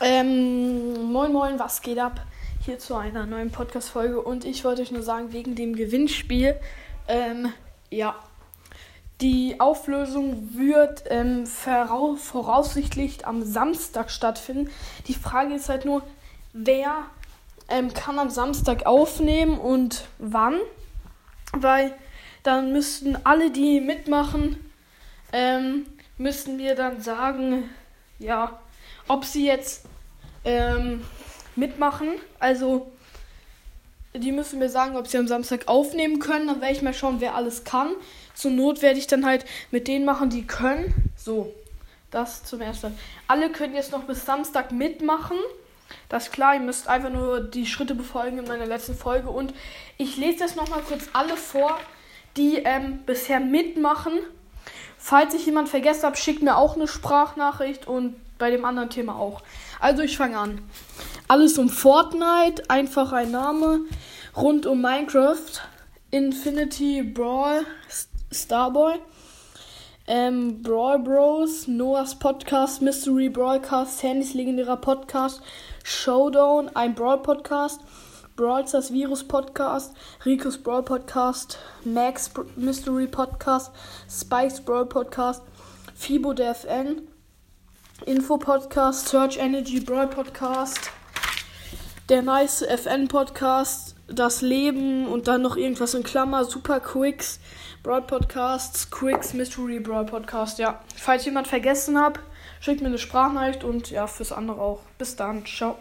Ähm, moin moin, was geht ab? Hier zu einer neuen Podcast-Folge und ich wollte euch nur sagen, wegen dem Gewinnspiel, ähm, ja, die Auflösung wird ähm, voraussichtlich am Samstag stattfinden. Die Frage ist halt nur, wer ähm, kann am Samstag aufnehmen und wann? Weil dann müssten alle, die mitmachen, ähm, müssten wir dann sagen, ja, ob sie jetzt ähm, mitmachen. Also, die müssen mir sagen, ob sie am Samstag aufnehmen können. Dann werde ich mal schauen, wer alles kann. Zur Not werde ich dann halt mit denen machen, die können. So, das zum ersten. Alle können jetzt noch bis Samstag mitmachen. Das ist klar, ihr müsst einfach nur die Schritte befolgen in meiner letzten Folge. Und ich lese das nochmal kurz alle vor, die ähm, bisher mitmachen. Falls ich jemand vergessen habe, schickt mir auch eine Sprachnachricht und bei dem anderen Thema auch. Also ich fange an. Alles um Fortnite, einfach ein Name. Rund um Minecraft, Infinity Brawl, Starboy, ähm, Brawl Bros, Noahs Podcast, Mystery Broadcast, Handys legendärer Podcast, Showdown, ein Brawl Podcast, Brawl Stars Virus Podcast, Ricos Brawl Podcast, Max Mystery Podcast, Spikes Brawl Podcast, Fibo der FN, Info Podcast, Search Energy Brawl Podcast, der Nice FN Podcast, Das Leben und dann noch irgendwas in Klammer, Super Quicks, Brawl Podcasts, Quicks Mystery Brawl Podcast. Ja, falls jemand vergessen hat, schickt mir eine Sprachnachricht und ja, fürs andere auch. Bis dann, ciao.